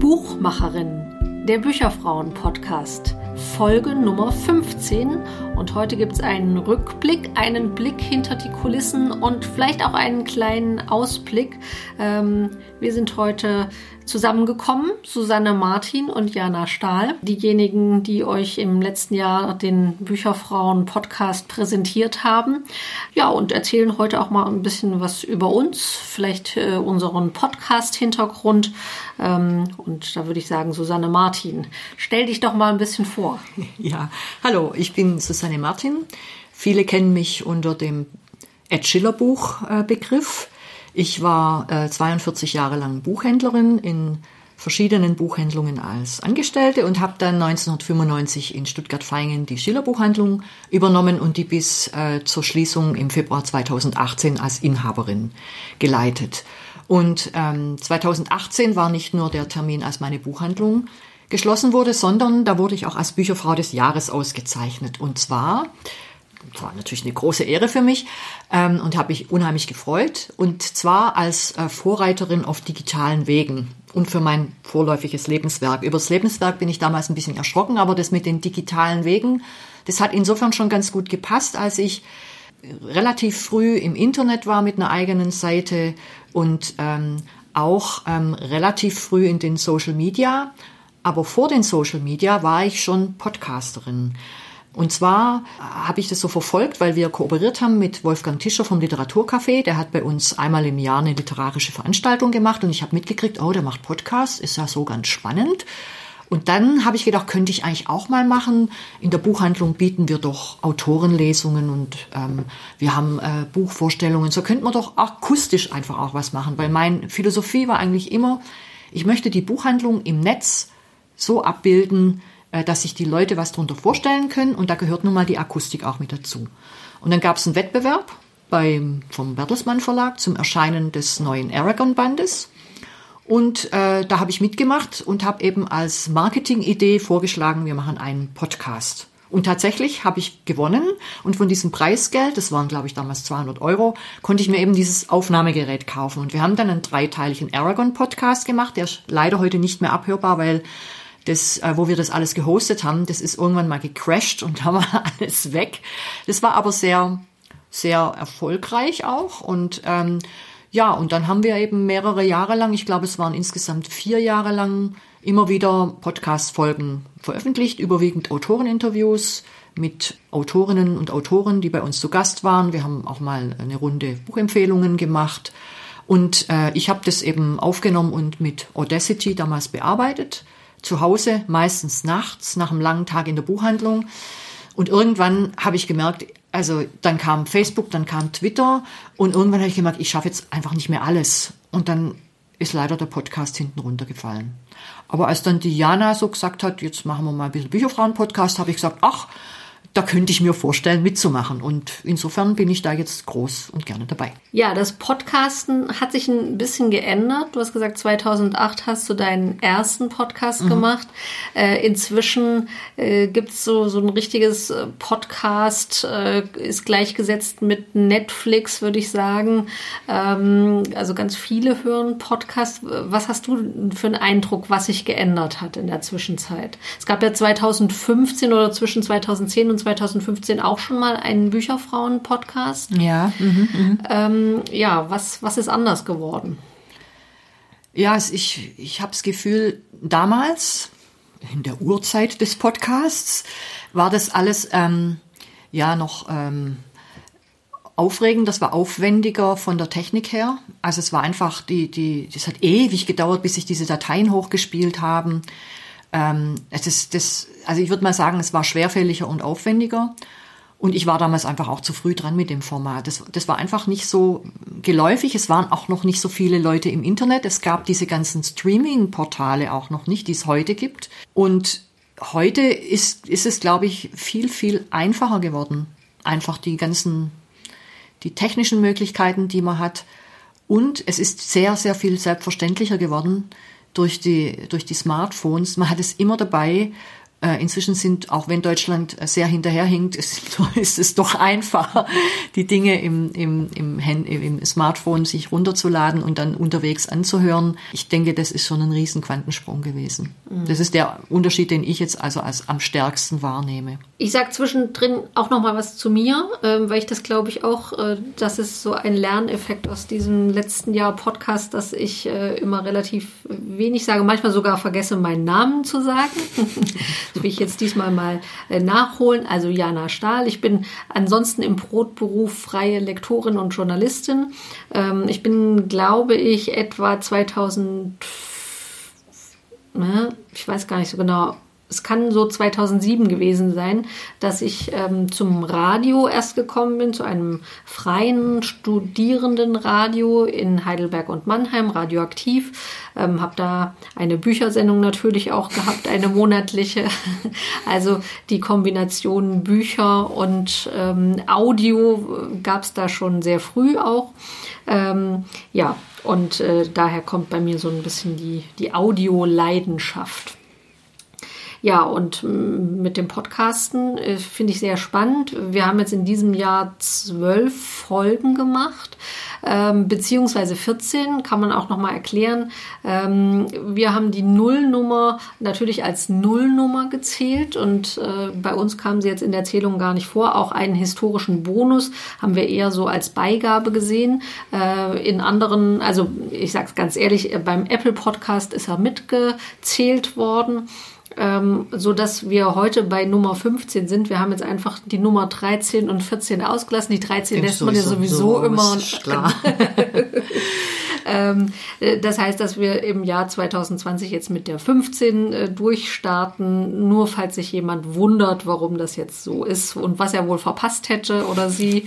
Buchmacherin, der Bücherfrauen-Podcast, Folge Nummer 15. Und heute gibt es einen Rückblick, einen Blick hinter die Kulissen und vielleicht auch einen kleinen Ausblick. Ähm, wir sind heute zusammengekommen, Susanne Martin und Jana Stahl, diejenigen, die euch im letzten Jahr den Bücherfrauen Podcast präsentiert haben. Ja, und erzählen heute auch mal ein bisschen was über uns, vielleicht äh, unseren Podcast-Hintergrund. Ähm, und da würde ich sagen, Susanne Martin, stell dich doch mal ein bisschen vor. Ja, hallo, ich bin Susanne Martin. Viele kennen mich unter dem Ed Schiller Buch äh, Begriff. Ich war äh, 42 Jahre lang Buchhändlerin in verschiedenen Buchhandlungen als Angestellte und habe dann 1995 in Stuttgart-Vaihingen die Schiller-Buchhandlung übernommen und die bis äh, zur Schließung im Februar 2018 als Inhaberin geleitet. Und ähm, 2018 war nicht nur der Termin, als meine Buchhandlung geschlossen wurde, sondern da wurde ich auch als Bücherfrau des Jahres ausgezeichnet. Und zwar war natürlich eine große Ehre für mich ähm, und habe mich unheimlich gefreut. Und zwar als äh, Vorreiterin auf digitalen Wegen und für mein vorläufiges Lebenswerk. Übers Lebenswerk bin ich damals ein bisschen erschrocken, aber das mit den digitalen Wegen, das hat insofern schon ganz gut gepasst, als ich relativ früh im Internet war mit einer eigenen Seite und ähm, auch ähm, relativ früh in den Social Media. Aber vor den Social Media war ich schon Podcasterin. Und zwar habe ich das so verfolgt, weil wir kooperiert haben mit Wolfgang Tischer vom Literaturcafé. Der hat bei uns einmal im Jahr eine literarische Veranstaltung gemacht und ich habe mitgekriegt, oh, der macht Podcast, ist ja so ganz spannend. Und dann habe ich gedacht, könnte ich eigentlich auch mal machen. In der Buchhandlung bieten wir doch Autorenlesungen und ähm, wir haben äh, Buchvorstellungen. So könnte man doch akustisch einfach auch was machen, weil meine Philosophie war eigentlich immer, ich möchte die Buchhandlung im Netz so abbilden, äh, dass sich die Leute was darunter vorstellen können und da gehört nun mal die Akustik auch mit dazu. Und dann gab es einen Wettbewerb beim, vom Bertelsmann Verlag zum Erscheinen des neuen Aragon-Bandes. Und äh, da habe ich mitgemacht und habe eben als Marketing-Idee vorgeschlagen, wir machen einen Podcast. Und tatsächlich habe ich gewonnen und von diesem Preisgeld, das waren glaube ich damals 200 Euro, konnte ich mir eben dieses Aufnahmegerät kaufen. Und wir haben dann einen dreiteiligen Aragon-Podcast gemacht, der ist leider heute nicht mehr abhörbar, weil das, äh, wo wir das alles gehostet haben, das ist irgendwann mal gecrashed und da war alles weg. Das war aber sehr, sehr erfolgreich auch und ähm, ja, und dann haben wir eben mehrere Jahre lang, ich glaube, es waren insgesamt vier Jahre lang, immer wieder Podcast-Folgen veröffentlicht, überwiegend Autoreninterviews mit Autorinnen und Autoren, die bei uns zu Gast waren. Wir haben auch mal eine Runde Buchempfehlungen gemacht. Und äh, ich habe das eben aufgenommen und mit Audacity damals bearbeitet zu Hause, meistens nachts, nach einem langen Tag in der Buchhandlung. Und irgendwann habe ich gemerkt, also dann kam Facebook, dann kam Twitter und irgendwann habe ich gemerkt, ich schaffe jetzt einfach nicht mehr alles. Und dann ist leider der Podcast hinten runtergefallen. Aber als dann Diana so gesagt hat, jetzt machen wir mal ein bisschen Bücherfrauen-Podcast, habe ich gesagt, ach, da könnte ich mir vorstellen, mitzumachen. Und insofern bin ich da jetzt groß und gerne dabei. Ja, das Podcasten hat sich ein bisschen geändert. Du hast gesagt, 2008 hast du deinen ersten Podcast mhm. gemacht. Äh, inzwischen äh, gibt es so, so ein richtiges äh, Podcast, äh, ist gleichgesetzt mit Netflix, würde ich sagen. Ähm, also ganz viele hören Podcast. Was hast du für einen Eindruck, was sich geändert hat in der Zwischenzeit? Es gab ja 2015 oder zwischen 2010 und 2015 auch schon mal einen Bücherfrauen-Podcast. Ja. Mhm, mhm, ähm, ja, was, was ist anders geworden? Ja, ich, ich habe das Gefühl, damals, in der Urzeit des Podcasts, war das alles ähm, ja noch ähm, aufregend, das war aufwendiger von der Technik her. Also es war einfach, die, die, das hat ewig gedauert, bis sich diese Dateien hochgespielt haben. Ähm, das, das, also ich würde mal sagen, es war schwerfälliger und aufwendiger. Und ich war damals einfach auch zu früh dran mit dem Format. Das, das war einfach nicht so geläufig. Es waren auch noch nicht so viele Leute im Internet. Es gab diese ganzen Streaming-Portale auch noch nicht, die es heute gibt. Und heute ist, ist es, glaube ich, viel, viel einfacher geworden. Einfach die ganzen, die technischen Möglichkeiten, die man hat. Und es ist sehr, sehr viel selbstverständlicher geworden durch die, durch die Smartphones. Man hat es immer dabei inzwischen sind, auch wenn Deutschland sehr hinterherhinkt, ist, ist es doch einfacher, die Dinge im, im, im, Hand, im Smartphone sich runterzuladen und dann unterwegs anzuhören. Ich denke, das ist schon ein riesen Quantensprung gewesen. Mhm. Das ist der Unterschied, den ich jetzt also als am stärksten wahrnehme. Ich sage zwischendrin auch noch mal was zu mir, ähm, weil ich das glaube ich auch, äh, das ist so ein Lerneffekt aus diesem letzten Jahr Podcast, dass ich äh, immer relativ wenig sage, manchmal sogar vergesse, meinen Namen zu sagen. Das will ich jetzt diesmal mal äh, nachholen. Also Jana Stahl. Ich bin ansonsten im Brotberuf freie Lektorin und Journalistin. Ähm, ich bin, glaube ich, etwa 2000, ne, ich weiß gar nicht so genau, es kann so 2007 gewesen sein, dass ich ähm, zum Radio erst gekommen bin, zu einem freien studierenden Radio in Heidelberg und Mannheim, radioaktiv. Ähm, habe da eine Büchersendung natürlich auch gehabt, eine monatliche. Also die Kombination Bücher und ähm, Audio gab es da schon sehr früh auch. Ähm, ja, und äh, daher kommt bei mir so ein bisschen die, die Audio-Leidenschaft. Ja, und mm, mit dem Podcasten äh, finde ich sehr spannend. Wir haben jetzt in diesem Jahr zwölf Folgen gemacht, ähm, beziehungsweise 14, kann man auch nochmal erklären. Ähm, wir haben die Nullnummer natürlich als Nullnummer gezählt und äh, bei uns kam sie jetzt in der Zählung gar nicht vor. Auch einen historischen Bonus haben wir eher so als Beigabe gesehen. Äh, in anderen, also ich sage es ganz ehrlich, äh, beim Apple Podcast ist er mitgezählt worden ähm, so dass wir heute bei Nummer 15 sind. Wir haben jetzt einfach die Nummer 13 und 14 ausgelassen. Die 13 lässt man ja sowieso so, immer. Klar. Ähm, äh, das heißt, dass wir im Jahr 2020 jetzt mit der 15 äh, durchstarten, nur falls sich jemand wundert, warum das jetzt so ist und was er wohl verpasst hätte oder sie.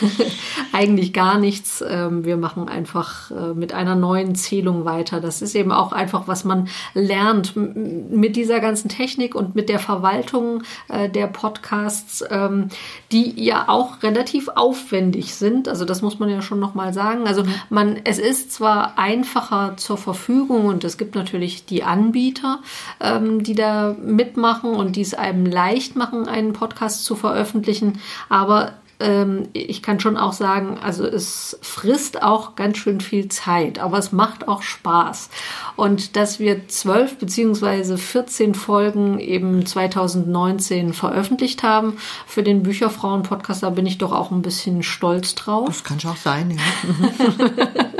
Eigentlich gar nichts. Ähm, wir machen einfach äh, mit einer neuen Zählung weiter. Das ist eben auch einfach, was man lernt mit dieser ganzen Technik und mit der Verwaltung der Podcasts, ähm, die ja auch relativ aufwendig sind. Also das muss man ja schon nochmal sagen. Also man, es ist zwar einfacher zur Verfügung und es gibt natürlich die Anbieter, ähm, die da mitmachen und die es einem leicht machen, einen Podcast zu veröffentlichen, aber ähm, ich kann schon auch sagen, also es frisst auch ganz schön viel Zeit, aber es macht auch Spaß. Und dass wir zwölf beziehungsweise 14 Folgen eben 2019 veröffentlicht haben für den Bücherfrauen-Podcast, da bin ich doch auch ein bisschen stolz drauf. Das kann schon auch sein, ja.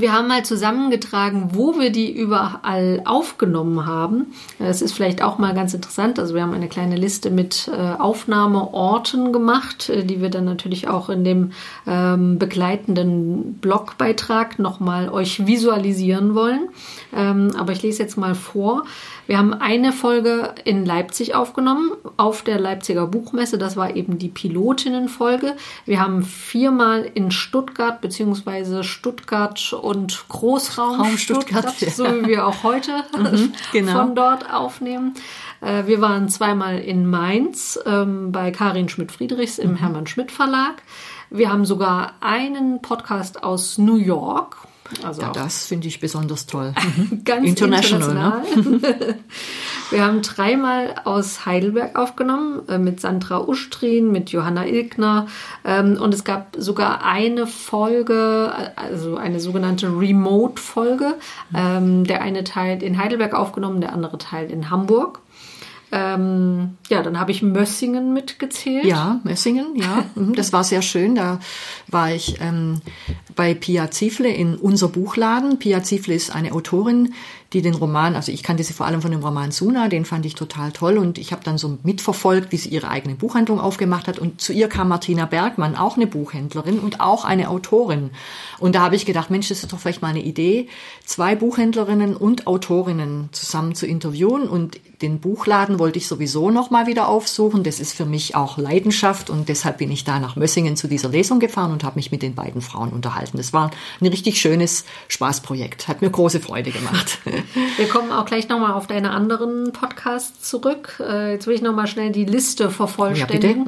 Wir haben mal zusammengetragen, wo wir die überall aufgenommen haben. Das ist vielleicht auch mal ganz interessant. Also wir haben eine kleine Liste mit äh, Aufnahmeorten gemacht, äh, die wir dann natürlich auch in dem ähm, begleitenden Blogbeitrag nochmal euch visualisieren wollen. Ähm, aber ich lese jetzt mal vor. Wir haben eine Folge in Leipzig aufgenommen, auf der Leipziger Buchmesse. Das war eben die Pilotinnenfolge. Wir haben viermal in Stuttgart beziehungsweise Stuttgart und Großraum Raum Stuttgart, Stuttgart ja. so wie wir auch heute mhm, genau. von dort aufnehmen. Äh, wir waren zweimal in Mainz ähm, bei Karin Schmidt-Friedrichs im mhm. Hermann Schmidt Verlag. Wir haben sogar einen Podcast aus New York also ja, das finde ich besonders toll. Ganz international. international. Ne? Wir haben dreimal aus Heidelberg aufgenommen, äh, mit Sandra Ustrin, mit Johanna Ilkner. Ähm, und es gab sogar eine Folge, also eine sogenannte Remote-Folge. Ähm, der eine Teil in Heidelberg aufgenommen, der andere Teil in Hamburg. Ähm, ja, dann habe ich Mössingen mitgezählt. Ja, Mössingen, ja. Mhm, das war sehr schön. Da war ich ähm, bei Pia Ziefle in unser Buchladen. Pia Ziefle ist eine Autorin, die den Roman, also ich kannte sie vor allem von dem Roman Suna, den fand ich total toll und ich habe dann so mitverfolgt, wie sie ihre eigene Buchhandlung aufgemacht hat und zu ihr kam Martina Bergmann, auch eine Buchhändlerin und auch eine Autorin. Und da habe ich gedacht, Mensch, das ist doch vielleicht mal eine Idee, zwei Buchhändlerinnen und Autorinnen zusammen zu interviewen und den Buchladen wollte ich sowieso noch mal wieder aufsuchen. Das ist für mich auch Leidenschaft und deshalb bin ich da nach Mössingen zu dieser Lesung gefahren und habe mich mit den beiden Frauen unterhalten. Das war ein richtig schönes Spaßprojekt. Hat mir große Freude gemacht. Wir kommen auch gleich noch mal auf deine anderen Podcasts zurück. Äh, jetzt will ich noch mal schnell die Liste vervollständigen.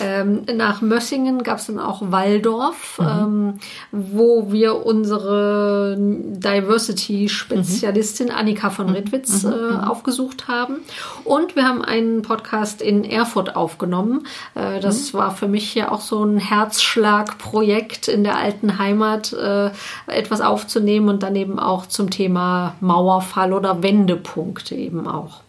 Ja, mhm. ähm, nach Mössingen gab es dann auch Waldorf, mhm. ähm, wo wir unsere Diversity-Spezialistin mhm. Annika von mhm. Redwitz mhm. äh, aufgesucht haben. Und wir haben einen Podcast in Erfurt aufgenommen. Äh, das mhm. war für mich ja auch so ein Herzschlagprojekt in der alten Heimat, äh, etwas aufzunehmen und dann eben auch zum Thema Mauerfall oder Wendepunkt eben auch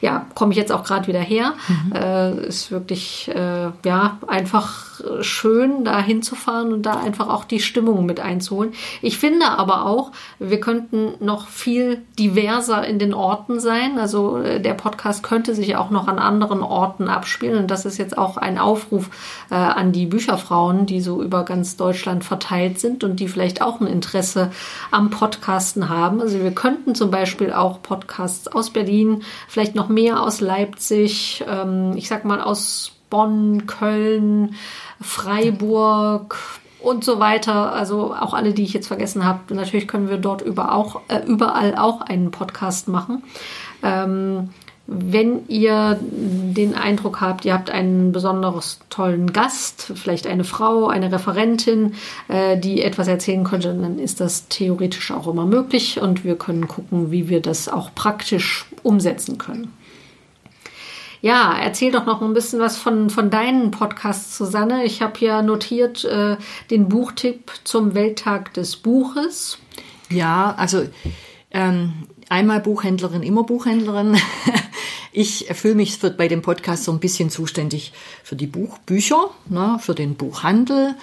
ja, komme ich jetzt auch gerade wieder her. Mhm. Äh, ist wirklich äh, ja einfach schön, da hinzufahren und da einfach auch die Stimmung mit einzuholen. Ich finde aber auch, wir könnten noch viel diverser in den Orten sein. Also äh, der Podcast könnte sich auch noch an anderen Orten abspielen. Und das ist jetzt auch ein Aufruf äh, an die Bücherfrauen, die so über ganz Deutschland verteilt sind und die vielleicht auch ein Interesse am Podcasten haben. Also wir könnten zum Beispiel auch Podcasts aus Berlin, vielleicht noch mehr aus Leipzig, ähm, ich sag mal aus Bonn, Köln, Freiburg und so weiter. Also auch alle, die ich jetzt vergessen habe. Natürlich können wir dort über auch, äh, überall auch einen Podcast machen. Ähm, wenn ihr den Eindruck habt, ihr habt einen besonders tollen Gast, vielleicht eine Frau, eine Referentin, äh, die etwas erzählen könnte, dann ist das theoretisch auch immer möglich und wir können gucken, wie wir das auch praktisch umsetzen können. Ja, erzähl doch noch ein bisschen was von, von deinen Podcasts, Susanne. Ich habe hier notiert äh, den Buchtipp zum Welttag des Buches. Ja, also ähm, einmal Buchhändlerin, immer Buchhändlerin. Ich fühle mich bei dem Podcast so ein bisschen zuständig für die Buchbücher, ne, für den Buchhandel,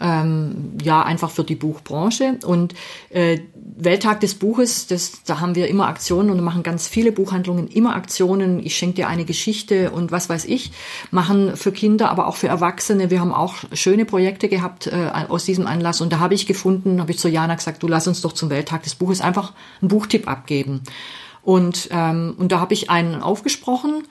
ähm, ja, einfach für die Buchbranche. Und äh, Welttag des Buches, das, da haben wir immer Aktionen und machen ganz viele Buchhandlungen immer Aktionen. Ich schenke dir eine Geschichte und was weiß ich, machen für Kinder, aber auch für Erwachsene. Wir haben auch schöne Projekte gehabt äh, aus diesem Anlass und da habe ich gefunden, habe ich zu Jana gesagt, du lass uns doch zum Welttag des Buches einfach einen Buchtipp abgeben. Und, ähm, und da habe ich einen aufgesprochen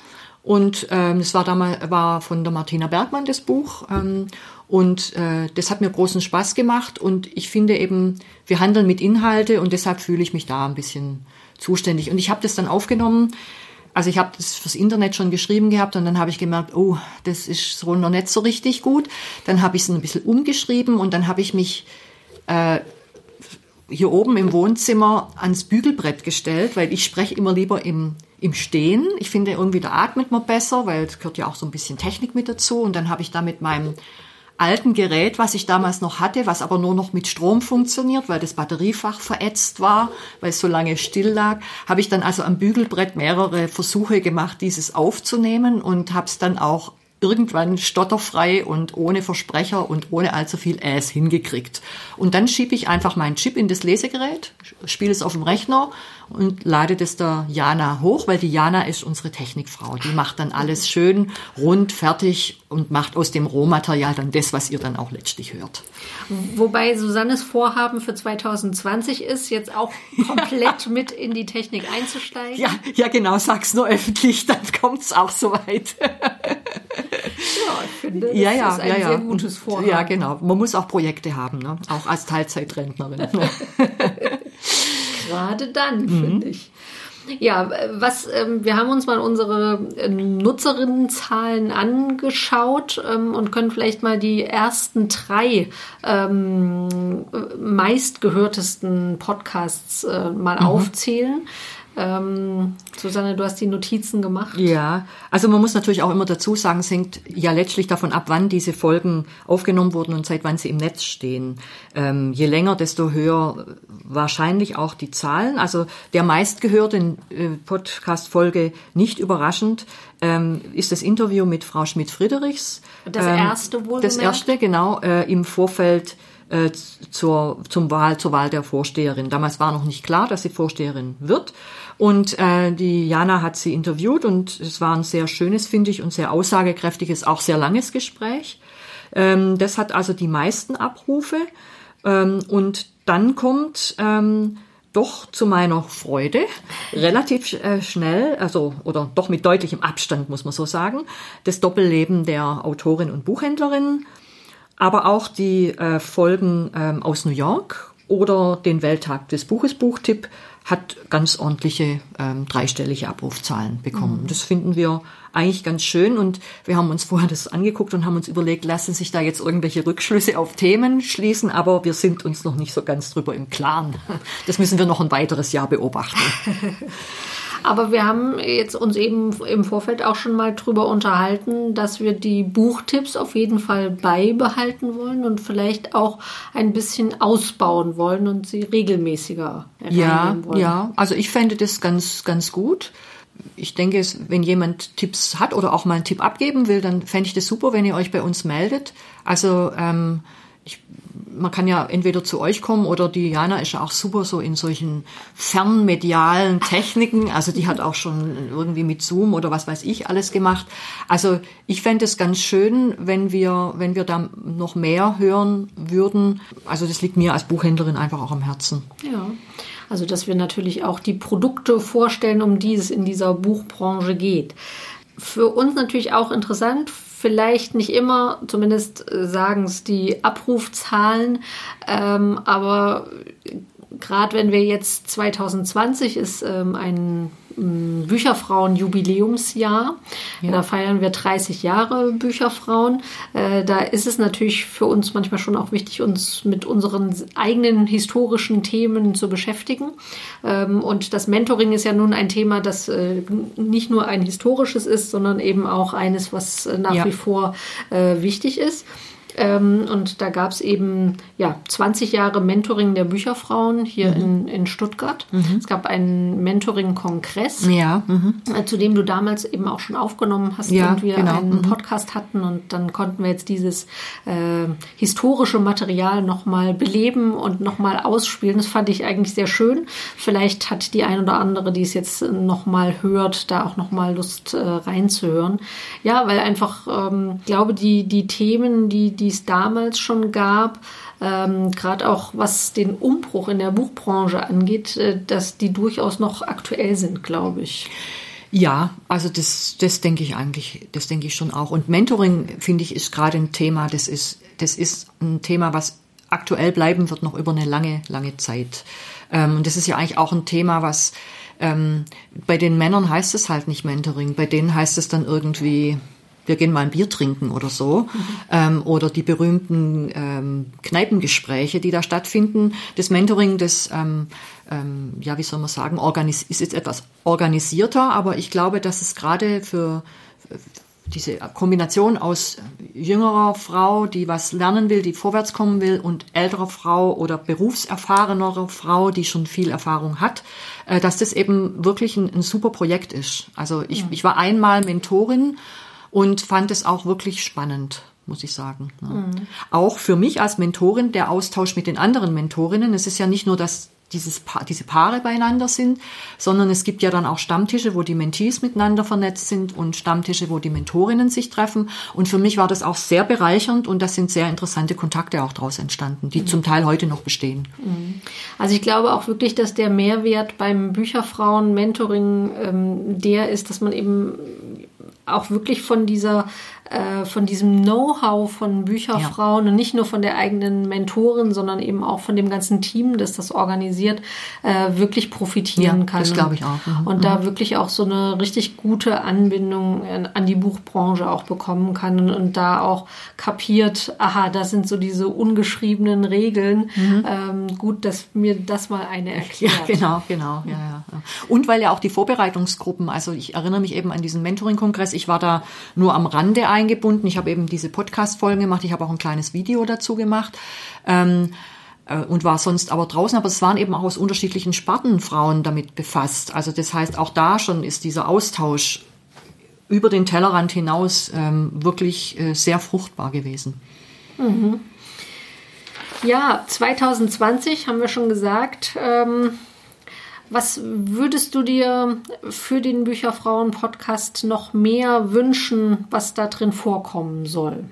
und ähm, das war damals war von der Martina Bergmann das Buch. Ähm, und äh, das hat mir großen Spaß gemacht. Und ich finde eben, wir handeln mit Inhalte und deshalb fühle ich mich da ein bisschen zuständig. Und ich habe das dann aufgenommen. Also ich habe das fürs Internet schon geschrieben gehabt und dann habe ich gemerkt, oh, das ist so noch nicht so richtig gut. Dann habe ich es ein bisschen umgeschrieben und dann habe ich mich äh, hier oben im Wohnzimmer ans Bügelbrett gestellt, weil ich spreche immer lieber im im Stehen. Ich finde irgendwie, da atmet man besser, weil es gehört ja auch so ein bisschen Technik mit dazu. Und dann habe ich da mit meinem alten Gerät, was ich damals noch hatte, was aber nur noch mit Strom funktioniert, weil das Batteriefach verätzt war, weil es so lange still lag, habe ich dann also am Bügelbrett mehrere Versuche gemacht, dieses aufzunehmen und habe es dann auch irgendwann stotterfrei und ohne Versprecher und ohne allzu viel Äs hingekriegt. Und dann schiebe ich einfach meinen Chip in das Lesegerät, spiele es auf dem Rechner und lade das der Jana hoch, weil die Jana ist unsere Technikfrau. Die macht dann alles schön rund, fertig und macht aus dem Rohmaterial dann das, was ihr dann auch letztlich hört. Wobei Susannes Vorhaben für 2020 ist, jetzt auch komplett ja. mit in die Technik einzusteigen. Ja, ja genau, sag's nur öffentlich, dann kommt's auch soweit. ja, ich finde, das ja, ja, ist ein ja, sehr gutes Vorhaben. Ja, genau. Man muss auch Projekte haben, ne? auch als Teilzeitrentnerin. Gerade dann, mhm. finde ich. Ja, was ähm, wir haben uns mal unsere äh, Nutzerinnenzahlen angeschaut ähm, und können vielleicht mal die ersten drei ähm, meistgehörtesten Podcasts äh, mal mhm. aufzählen. Ähm, Susanne, du hast die Notizen gemacht. Ja, also man muss natürlich auch immer dazu sagen, es hängt ja letztlich davon ab, wann diese Folgen aufgenommen wurden und seit wann sie im Netz stehen. Ähm, je länger, desto höher wahrscheinlich auch die Zahlen. Also der meistgehörte äh, Podcast-Folge, nicht überraschend, ähm, ist das Interview mit Frau Schmidt-Friedrichs. Das ähm, erste wohl. Das erste, genau, äh, im Vorfeld äh, zur, zum Wahl, zur Wahl der Vorsteherin. Damals war noch nicht klar, dass sie Vorsteherin wird. Und äh, die Jana hat sie interviewt und es war ein sehr schönes, finde ich, und sehr aussagekräftiges, auch sehr langes Gespräch. Ähm, das hat also die meisten Abrufe. Ähm, und dann kommt ähm, doch zu meiner Freude relativ äh, schnell, also oder doch mit deutlichem Abstand, muss man so sagen, das Doppelleben der Autorin und Buchhändlerin, aber auch die äh, Folgen ähm, aus New York oder den Welttag des Buches Buchtipp hat ganz ordentliche ähm, dreistellige Abrufzahlen bekommen. Mhm. Das finden wir eigentlich ganz schön und wir haben uns vorher das angeguckt und haben uns überlegt, lassen sich da jetzt irgendwelche Rückschlüsse auf Themen schließen, aber wir sind uns noch nicht so ganz drüber im Klaren. Das müssen wir noch ein weiteres Jahr beobachten. Aber wir haben jetzt uns eben im Vorfeld auch schon mal drüber unterhalten, dass wir die Buchtipps auf jeden Fall beibehalten wollen und vielleicht auch ein bisschen ausbauen wollen und sie regelmäßiger ja, wollen. Ja, also ich fände das ganz, ganz gut. Ich denke, wenn jemand Tipps hat oder auch mal einen Tipp abgeben will, dann fände ich das super, wenn ihr euch bei uns meldet. Also ähm, man kann ja entweder zu euch kommen oder die Jana ist ja auch super so in solchen fernmedialen Techniken. Also die hat auch schon irgendwie mit Zoom oder was weiß ich alles gemacht. Also ich fände es ganz schön, wenn wir, wenn wir da noch mehr hören würden. Also das liegt mir als Buchhändlerin einfach auch am Herzen. Ja. Also dass wir natürlich auch die Produkte vorstellen, um die es in dieser Buchbranche geht. Für uns natürlich auch interessant, vielleicht nicht immer, zumindest äh, sagen es die Abrufzahlen, ähm, aber gerade wenn wir jetzt 2020 ist ähm, ein Bücherfrauen-Jubiläumsjahr. Ja. Da feiern wir 30 Jahre Bücherfrauen. Äh, da ist es natürlich für uns manchmal schon auch wichtig, uns mit unseren eigenen historischen Themen zu beschäftigen. Ähm, und das Mentoring ist ja nun ein Thema, das äh, nicht nur ein historisches ist, sondern eben auch eines, was äh, nach ja. wie vor wichtig ist. Ähm, und da gab es eben ja, 20 Jahre Mentoring der Bücherfrauen hier mhm. in, in Stuttgart. Mhm. Es gab einen Mentoring-Kongress, ja. mhm. äh, zu dem du damals eben auch schon aufgenommen hast ja, und wir genau. einen mhm. Podcast hatten. Und dann konnten wir jetzt dieses äh, historische Material nochmal beleben und nochmal ausspielen. Das fand ich eigentlich sehr schön. Vielleicht hat die ein oder andere, die es jetzt nochmal hört, da auch nochmal Lust äh, reinzuhören. Ja, weil einfach, ähm, glaube die, die Themen, die, die die es damals schon gab, ähm, gerade auch was den Umbruch in der Buchbranche angeht, äh, dass die durchaus noch aktuell sind, glaube ich. Ja, also das, das denke ich eigentlich, das denke ich schon auch. Und Mentoring, finde ich, ist gerade ein Thema, das ist, das ist ein Thema, was aktuell bleiben wird noch über eine lange, lange Zeit. Ähm, und das ist ja eigentlich auch ein Thema, was ähm, bei den Männern heißt es halt nicht Mentoring, bei denen heißt es dann irgendwie wir gehen mal ein Bier trinken oder so. Mhm. Ähm, oder die berühmten ähm, Kneipengespräche, die da stattfinden. Das Mentoring, das, ähm, ähm, ja, wie soll man sagen, organis ist jetzt etwas organisierter, aber ich glaube, dass es gerade für diese Kombination aus jüngerer Frau, die was lernen will, die vorwärts kommen will, und älterer Frau oder berufserfahrenerer Frau, die schon viel Erfahrung hat, äh, dass das eben wirklich ein, ein super Projekt ist. Also ich, ja. ich war einmal Mentorin und fand es auch wirklich spannend muss ich sagen. Ja. Mhm. Auch für mich als Mentorin der Austausch mit den anderen Mentorinnen. Es ist ja nicht nur, dass dieses pa diese Paare beieinander sind, sondern es gibt ja dann auch Stammtische, wo die Mentees miteinander vernetzt sind und Stammtische, wo die Mentorinnen sich treffen. Und für mich war das auch sehr bereichernd und da sind sehr interessante Kontakte auch daraus entstanden, die mhm. zum Teil heute noch bestehen. Mhm. Also ich glaube auch wirklich, dass der Mehrwert beim Bücherfrauen-Mentoring ähm, der ist, dass man eben auch wirklich von dieser äh, von diesem Know-how von Bücherfrauen ja. und nicht nur von der eigenen Mentorin, sondern eben auch von dem ganzen Team, das das organisiert, äh, wirklich profitieren ja, kann. Das glaube ich auch. Mhm. Und mhm. da wirklich auch so eine richtig gute Anbindung an die Buchbranche auch bekommen kann und, und da auch kapiert, aha, das sind so diese ungeschriebenen Regeln. Mhm. Ähm, gut, dass mir das mal eine erklärt. Ja, genau, genau. Ja, ja. Und weil ja auch die Vorbereitungsgruppen, also ich erinnere mich eben an diesen Mentoring-Kongress, ich war da nur am Rande eingebunden. Ich habe eben diese Podcast-Folgen gemacht. Ich habe auch ein kleines Video dazu gemacht. Ähm, äh, und war sonst aber draußen, aber es waren eben auch aus unterschiedlichen Sparten Frauen damit befasst. Also das heißt, auch da schon ist dieser Austausch über den Tellerrand hinaus ähm, wirklich äh, sehr fruchtbar gewesen. Mhm. Ja, 2020 haben wir schon gesagt. Ähm was würdest du dir für den Bücherfrauen-Podcast noch mehr wünschen, was da drin vorkommen soll?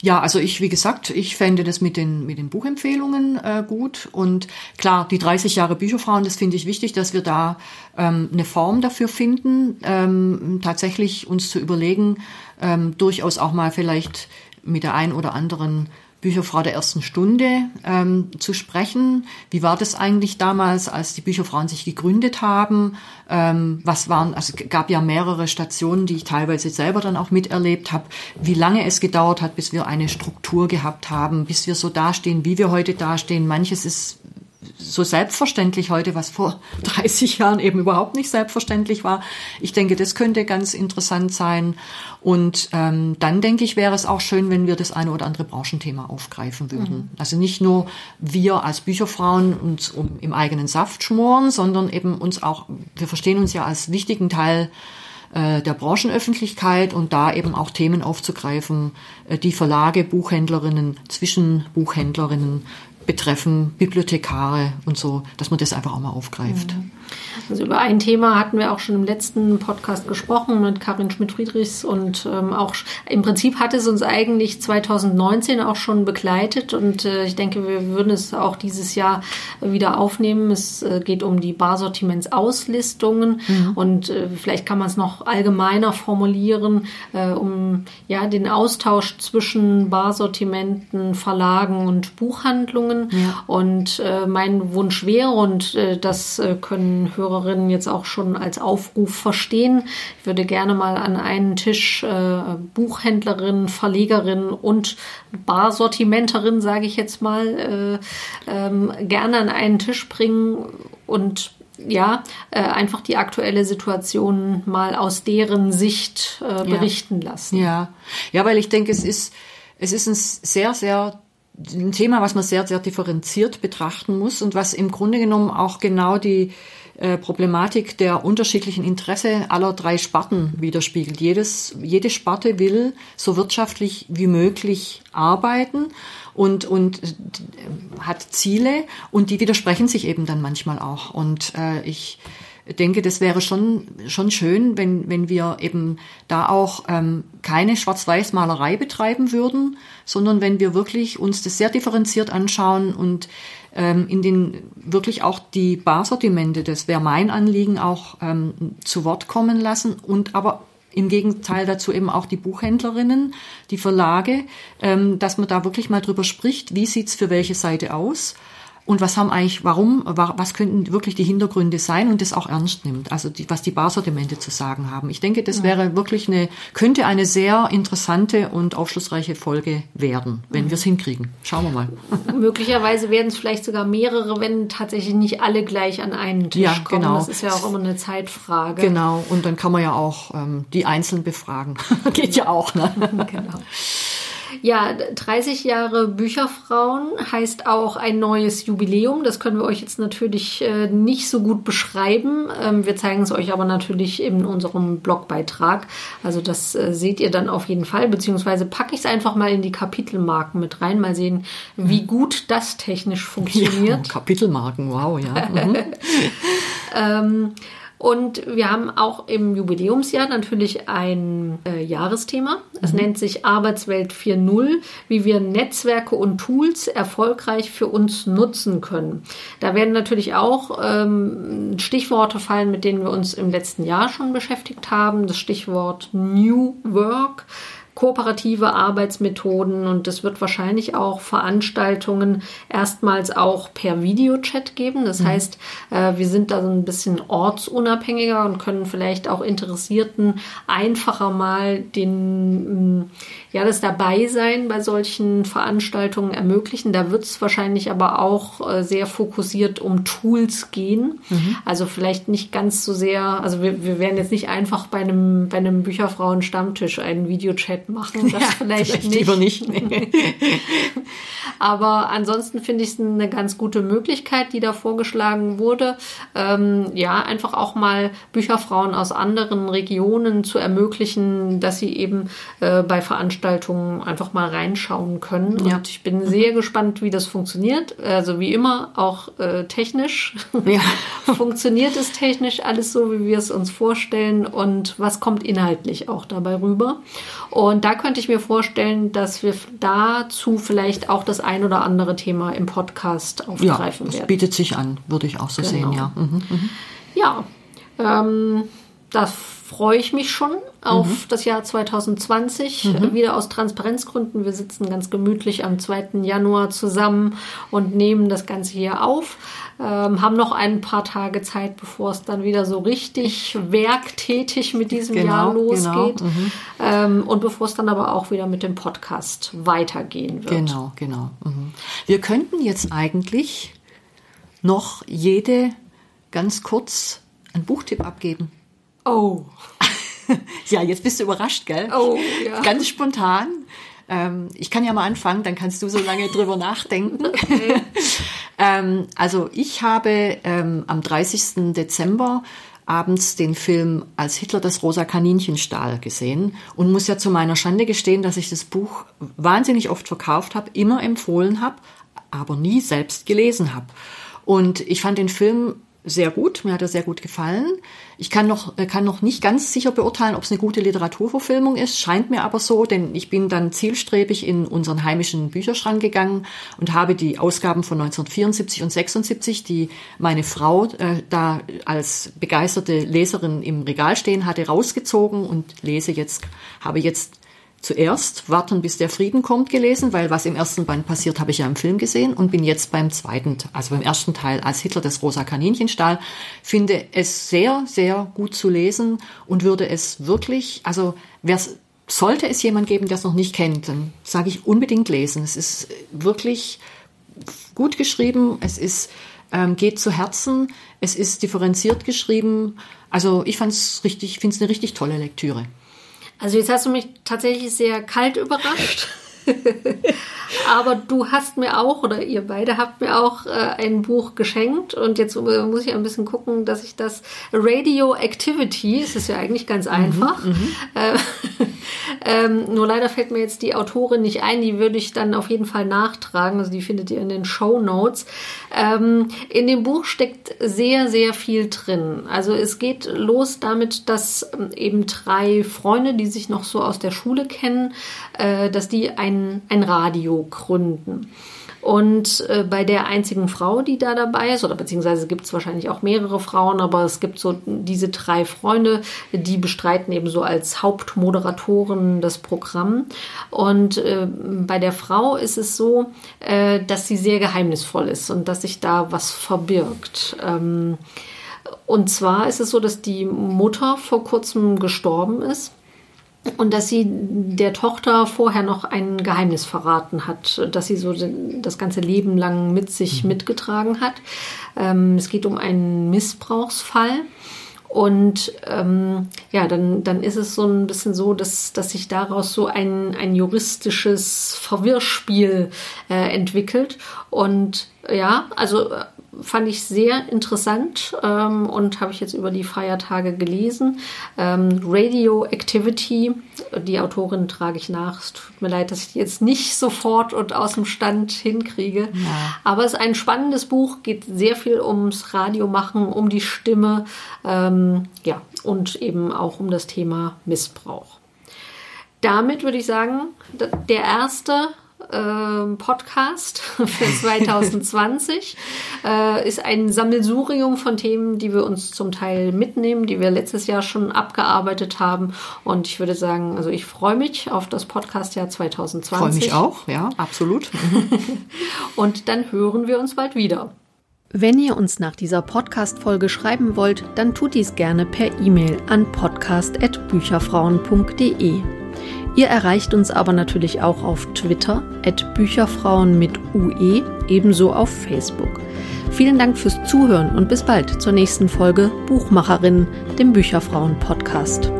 ja, also ich, wie gesagt, ich fände das mit den, mit den Buchempfehlungen äh, gut. Und klar, die 30 Jahre Bücherfrauen, das finde ich wichtig, dass wir da ähm, eine Form dafür finden, ähm, tatsächlich uns zu überlegen, ähm, durchaus auch mal vielleicht mit der ein oder anderen Bücherfrau der ersten Stunde ähm, zu sprechen. Wie war das eigentlich damals, als die Bücherfrauen sich gegründet haben? Ähm, was waren, also gab ja mehrere Stationen, die ich teilweise selber dann auch miterlebt habe, wie lange es gedauert hat, bis wir eine Struktur gehabt haben, bis wir so dastehen, wie wir heute dastehen. Manches ist so selbstverständlich heute, was vor 30 Jahren eben überhaupt nicht selbstverständlich war. Ich denke, das könnte ganz interessant sein. Und ähm, dann denke ich, wäre es auch schön, wenn wir das eine oder andere Branchenthema aufgreifen würden. Mhm. Also nicht nur wir als Bücherfrauen uns um, im eigenen Saft schmoren, sondern eben uns auch, wir verstehen uns ja als wichtigen Teil äh, der Branchenöffentlichkeit und da eben auch Themen aufzugreifen, äh, die Verlage, Buchhändlerinnen, Zwischenbuchhändlerinnen betreffen, Bibliothekare und so, dass man das einfach auch mal aufgreift. Also über ein Thema hatten wir auch schon im letzten Podcast gesprochen mit Karin Schmidt-Friedrichs und ähm, auch im Prinzip hat es uns eigentlich 2019 auch schon begleitet und äh, ich denke, wir würden es auch dieses Jahr wieder aufnehmen. Es äh, geht um die Barsortimentsausslistungen mhm. und äh, vielleicht kann man es noch allgemeiner formulieren, äh, um ja den Austausch zwischen Barsortimenten, Verlagen und Buchhandlungen. Ja. Und äh, mein Wunsch wäre, und äh, das können Hörerinnen jetzt auch schon als Aufruf verstehen. Ich würde gerne mal an einen Tisch äh, Buchhändlerin, Verlegerin und Barsortimenterin, sage ich jetzt mal, äh, ähm, gerne an einen Tisch bringen und ja, äh, einfach die aktuelle Situation mal aus deren Sicht äh, berichten ja. lassen. Ja, ja, weil ich denke, es ist, es ist ein sehr, sehr ein Thema, was man sehr, sehr differenziert betrachten muss und was im Grunde genommen auch genau die äh, Problematik der unterschiedlichen Interesse aller drei Sparten widerspiegelt. Jedes, jede Sparte will so wirtschaftlich wie möglich arbeiten und, und äh, hat Ziele und die widersprechen sich eben dann manchmal auch. Und äh, ich denke, das wäre schon, schon schön, wenn, wenn wir eben da auch ähm, keine Schwarz-Weiß-Malerei betreiben würden, sondern wenn wir wirklich uns das sehr differenziert anschauen und ähm, in den wirklich auch die Barsortimente, das wäre mein Anliegen, auch ähm, zu Wort kommen lassen und aber im Gegenteil dazu eben auch die Buchhändlerinnen, die Verlage, ähm, dass man da wirklich mal drüber spricht, wie sieht's für welche Seite aus und was haben eigentlich, warum, was könnten wirklich die Hintergründe sein und das auch ernst nimmt, also die, was die Barsortimente zu sagen haben. Ich denke, das wäre wirklich eine, könnte eine sehr interessante und aufschlussreiche Folge werden, wenn mhm. wir es hinkriegen. Schauen wir mal. Möglicherweise werden es vielleicht sogar mehrere, wenn tatsächlich nicht alle gleich an einen Tisch ja, kommen. Genau. Das ist ja auch immer eine Zeitfrage. Genau, und dann kann man ja auch ähm, die einzeln befragen. Geht ja auch, ne? genau. Ja, 30 Jahre Bücherfrauen heißt auch ein neues Jubiläum. Das können wir euch jetzt natürlich äh, nicht so gut beschreiben. Ähm, wir zeigen es euch aber natürlich in unserem Blogbeitrag. Also das äh, seht ihr dann auf jeden Fall, beziehungsweise packe ich es einfach mal in die Kapitelmarken mit rein. Mal sehen, wie mhm. gut das technisch funktioniert. Ja, Kapitelmarken, wow, ja. Mhm. ähm, und wir haben auch im Jubiläumsjahr natürlich ein äh, Jahresthema. Es mhm. nennt sich Arbeitswelt 4.0, wie wir Netzwerke und Tools erfolgreich für uns nutzen können. Da werden natürlich auch ähm, Stichworte fallen, mit denen wir uns im letzten Jahr schon beschäftigt haben. Das Stichwort New Work kooperative Arbeitsmethoden und es wird wahrscheinlich auch Veranstaltungen erstmals auch per Videochat geben. Das mhm. heißt, äh, wir sind da so ein bisschen ortsunabhängiger und können vielleicht auch Interessierten einfacher mal den, mm, ja, das Dabeisein bei solchen Veranstaltungen ermöglichen. Da wird es wahrscheinlich aber auch äh, sehr fokussiert um Tools gehen. Mhm. Also vielleicht nicht ganz so sehr, also wir, wir werden jetzt nicht einfach bei einem, bei einem Bücherfrauen-Stammtisch einen Videochat machen. Das ja, vielleicht, vielleicht nicht. Lieber nicht. Nee. Aber ansonsten finde ich es eine ganz gute Möglichkeit, die da vorgeschlagen wurde. Ähm, ja, einfach auch mal Bücherfrauen aus anderen Regionen zu ermöglichen, dass sie eben äh, bei Veranstaltungen einfach mal reinschauen können. Ja. Und ich bin sehr gespannt, wie das funktioniert. Also wie immer auch äh, technisch. Ja. funktioniert es technisch alles so, wie wir es uns vorstellen und was kommt inhaltlich auch dabei rüber. Und da könnte ich mir vorstellen, dass wir dazu vielleicht auch das ein oder andere Thema im Podcast aufgreifen ja, das werden. bietet sich an, würde ich auch so Genau. sehen, ja. Mhm, mhm. Ja, ähm, da freue ich mich schon auf das Jahr 2020. Äh, Wieder aus Transparenzgründen. Wir sitzen ganz gemütlich am 2. Januar zusammen und nehmen das Ganze hier auf. Ähm, haben noch ein paar Tage Zeit, bevor es dann wieder so richtig werktätig mit diesem Genau, Jahr losgeht. genau, mhm. Ähm, und bevor es dann aber auch wieder mit dem Podcast weitergehen wird. Genau, genau. Mhm. Wir könnten jetzt eigentlich noch jede ganz kurz einen Buchtipp abgeben. Oh, Ja, jetzt bist du überrascht, gell? Oh, ja. Ganz spontan. Ähm, ich kann ja mal anfangen, dann kannst du so lange drüber nachdenken. ähm, also ich habe ähm, am 30. Dezember abends den Film Als Hitler das rosa Kaninchen stahl gesehen und muss ja zu meiner Schande gestehen, dass ich das Buch wahnsinnig oft verkauft habe, immer empfohlen habe, aber nie selbst gelesen habe. Und ich fand den Film sehr gut, mir hat er sehr gut gefallen. Ich kann noch, äh, kann noch nicht ganz sicher beurteilen, ob es eine gute Literaturverfilmung ist, scheint mir aber so, denn ich bin dann zielstrebig in unseren heimischen Bücherschrank gegangen und habe die Ausgaben von 1974 und 76, die meine Frau äh, da als begeisterte Leserin im Regal stehen hatte, rausgezogen und lese jetzt, habe jetzt zuerst Warten, bis der Frieden kommt gelesen, weil was im ersten Band passiert, habe ich ja im Film gesehen und bin jetzt beim zweiten, also beim ersten Teil als Hitler das rosa Kaninchen stahl, finde es sehr, sehr gut zu lesen und würde es wirklich, also wer sollte es jemand geben, der es noch nicht kennt, dann sage ich unbedingt lesen. Es ist wirklich gut geschrieben, es ist ähm, geht zu Herzen, es ist differenziert geschrieben. Also ich fand es richtig, finde es eine richtig tolle Lektüre. Also jetzt hast du mich tatsächlich sehr kalt überrascht. Aber du hast mir auch, oder ihr beide habt mir auch äh, ein Buch geschenkt und jetzt äh, muss ich ein bisschen gucken, dass ich das Radioactivity, es ist ja eigentlich ganz einfach, äh, ähm, nur leider fällt mir jetzt die Autorin nicht ein, die würde ich dann auf jeden Fall nachtragen, also die findet ihr in den Show Notes. Ähm, in dem Buch steckt sehr, sehr viel drin. Also es geht los damit, dass ähm, eben drei Freunde, die sich noch so aus der Schule kennen, äh, dass die ein, ein Radio gründen. Und äh, bei der einzigen Frau, die da dabei ist, oder beziehungsweise gibt es wahrscheinlich auch mehrere Frauen, aber es gibt so diese drei Freunde, die bestreiten eben so als Hauptmoderatoren das Programm. Und äh, bei der Frau ist es so, äh, dass sie sehr geheimnisvoll ist und dass sich da was verbirgt. Ähm, und zwar ist es so, dass die Mutter vor kurzem gestorben ist und dass sie der Tochter vorher noch ein Geheimnis verraten hat, dass sie so das ganze Leben lang mit sich mitgetragen hat. Ähm, es geht um einen Missbrauchsfall. Und ähm, ja, dann, dann ist es so ein bisschen so, dass, dass sich daraus so ein, ein juristisches Verwirrspiel äh, entwickelt. Und ja, also fand ich sehr interessant ähm, und habe ich jetzt über die Feiertage gelesen. Ähm, Radioactivity, die Autorin trage ich nach. Es tut mir leid, dass ich die jetzt nicht sofort und aus dem Stand hinkriege. Aber es ist ein spannendes Buch, geht sehr viel ums Radiomachen, um die Stimme, ähm, ja, und eben auch um das Thema Missbrauch. Damit würde ich sagen, der erste Podcast für 2020 äh, ist ein Sammelsurium von Themen, die wir uns zum Teil mitnehmen, die wir letztes Jahr schon abgearbeitet haben. Und ich würde sagen, also ich freue mich auf das Podcastjahr 2020. Freue mich auch, ja, absolut. Und dann hören wir uns bald wieder. Wenn ihr uns nach dieser Podcast-Folge schreiben wollt, dann tut dies gerne per E-Mail an podcast.bücherfrauen.de. Ihr erreicht uns aber natürlich auch auf Twitter, at Bücherfrauen mit UE, ebenso auf Facebook. Vielen Dank fürs Zuhören und bis bald zur nächsten Folge Buchmacherinnen, dem Bücherfrauen-Podcast.